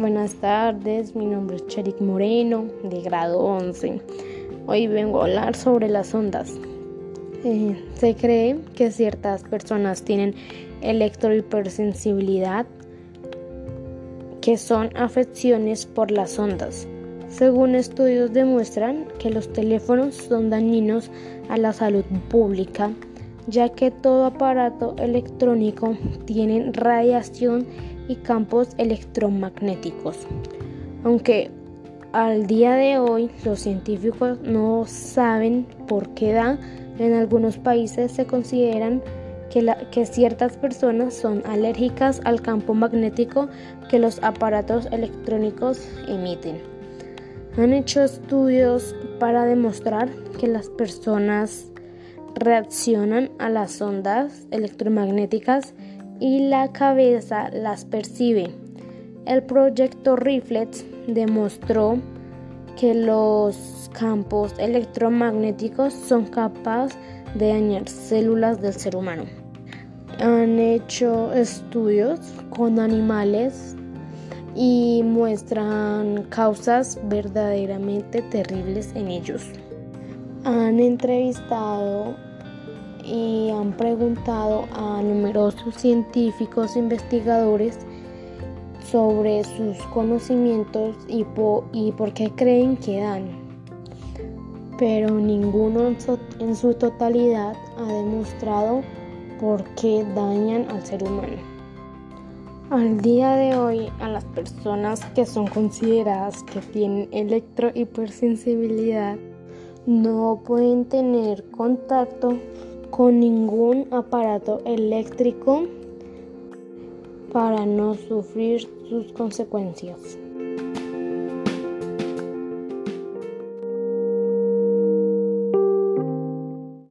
Buenas tardes, mi nombre es Cherik Moreno, de grado 11. Hoy vengo a hablar sobre las ondas. Eh, se cree que ciertas personas tienen electrohipersensibilidad, que son afecciones por las ondas. Según estudios demuestran que los teléfonos son dañinos a la salud pública, ya que todo aparato electrónico tiene radiación y campos electromagnéticos. Aunque al día de hoy los científicos no saben por qué da, en algunos países se consideran que, que, ciertas personas son alérgicas al campo magnético que los aparatos electrónicos emiten. Han hecho estudios para demostrar que las personas reaccionan a las ondas electromagnéticas y la cabeza las percibe. El proyecto Reflex demostró que los campos electromagnéticos son capaces de dañar células del ser humano. Han hecho estudios con animales y muestran causas verdaderamente terribles en ellos. Han entrevistado y han preguntado a numerosos científicos investigadores sobre sus conocimientos y por qué creen que dan. Pero ninguno en su totalidad ha demostrado por qué dañan al ser humano. Al día de hoy, a las personas que son consideradas que tienen electrohipersensibilidad no pueden tener contacto con ningún aparato eléctrico para no sufrir sus consecuencias.